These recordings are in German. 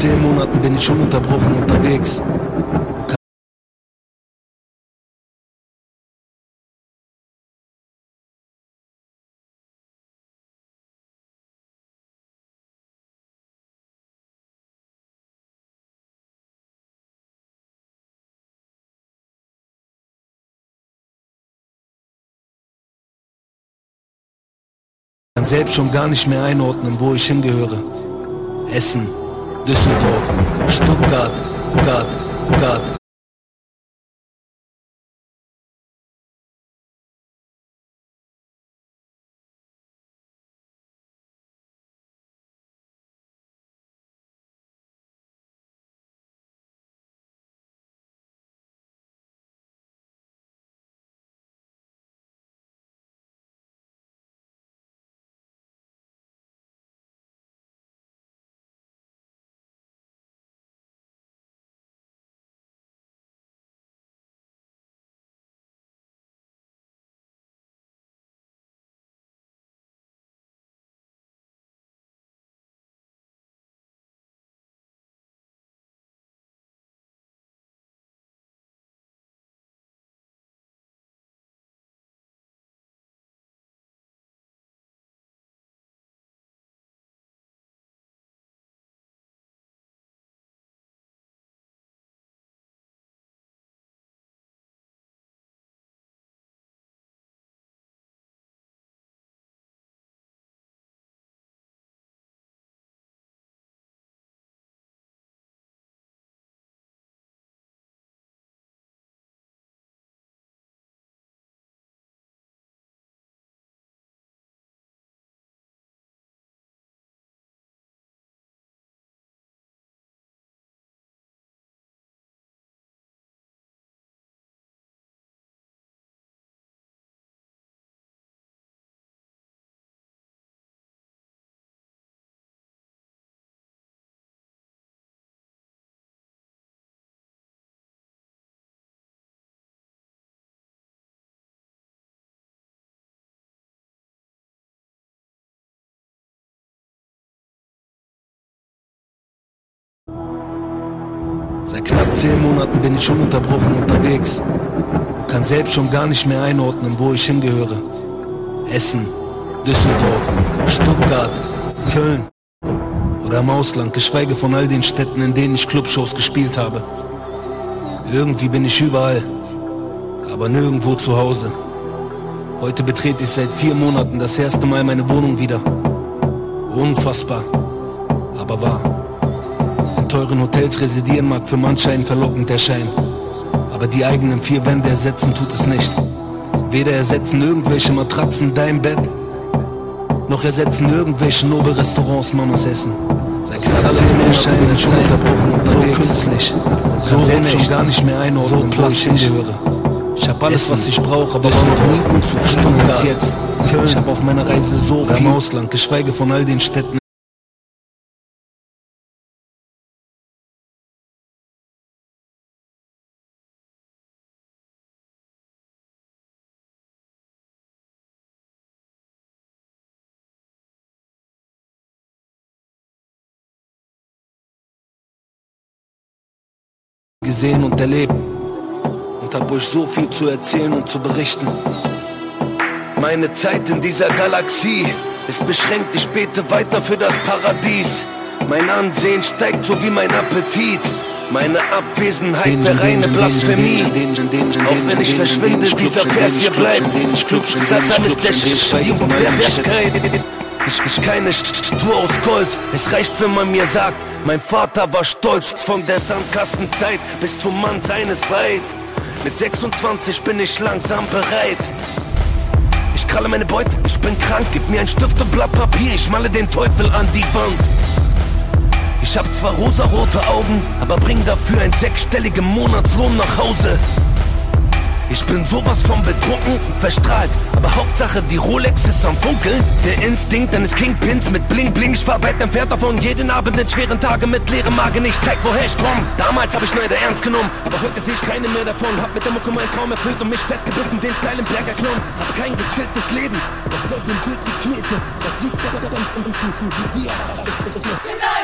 zehn Monaten bin ich ununterbrochen unterwegs. kann selbst schon gar nicht mehr einordnen, wo ich hingehöre. Essen, до седов, что гад, гад, гад. Zehn Monaten bin ich ununterbrochen unterwegs. Kann selbst schon gar nicht mehr einordnen, wo ich hingehöre. Essen, Düsseldorf, Stuttgart, Köln oder im Ausland, geschweige von all den Städten, in denen ich Clubshows gespielt habe. Irgendwie bin ich überall, aber nirgendwo zu Hause. Heute betrete ich seit vier Monaten das erste Mal meine Wohnung wieder. Unfassbar, aber wahr teuren Hotels residieren mag für manch einen verlockend erscheinen. Aber die eigenen vier Wände ersetzen tut es nicht. Weder ersetzen irgendwelche Matratzen dein Bett, noch ersetzen irgendwelche Nobelrestaurants Mamas Essen. Seit knapp zehn mehr scheinen schon unterbrochen und so künstlich. So selbst schon gar nicht mehr einordnen, so wo ich hingehöre. Ich hab alles, was ich brauche, aber war noch nie unzufrieden als jetzt. Ich hab auf meiner Reise so viel im Ausland, geschweige von all den Städten gesehen und erlebt und hab euch so viel zu erzählen und zu berichten. Meine Zeit in dieser Galaxie ist beschränkt, ich bete weiter für das Paradies. Mein Ansehen steigt so wie mein Appetit. Meine Abwesenheit wäre reine Blasphemie. Auch wenn ich verschwinde, dieser Vers hier bleibt. Klugscheißer ist der Stil und Perverskheit. Ich, ich keine Statue aus Gold, es reicht, wenn man mir sagt, mein Vater war stolz von der Sandkastenzeit bis zum Mann seines weit. Mit 26 bin ich langsam bereit. Ich kralle meine Beute, ich bin krank, gib mir ein Stift und Blatt Papier, ich male den Teufel an die Wand. Ich hab zwar rosarote Augen, aber bring dafür einen sechsstelligen Monatslohn nach Hause. Ich bin sowas von betrunken verstrahlt, aber Hauptsache die Rolex ist am Funkeln. Der Instinkt eines Kingpins mit Bling Bling, ich war weit entfernt davon. Jeden Abend in schweren Tagen mit leerem Magen, ich zeig woher ich komm. Damals hab ich Neider ernst genommen, aber heute sehe ich keine mehr davon. Hab mit der Mucke meinen Traum erfüllt und mich festgebissen, den steilen Berg erklommen. Hab kein gechilltes Leben, das Gott im Bild die Knete, das liegt da, da, da, da, da, da, da, da, da, da, da, da,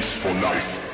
for life.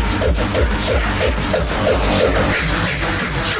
Let's go.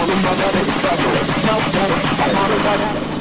I'm mother, it's better, it's not time. I wanna mother.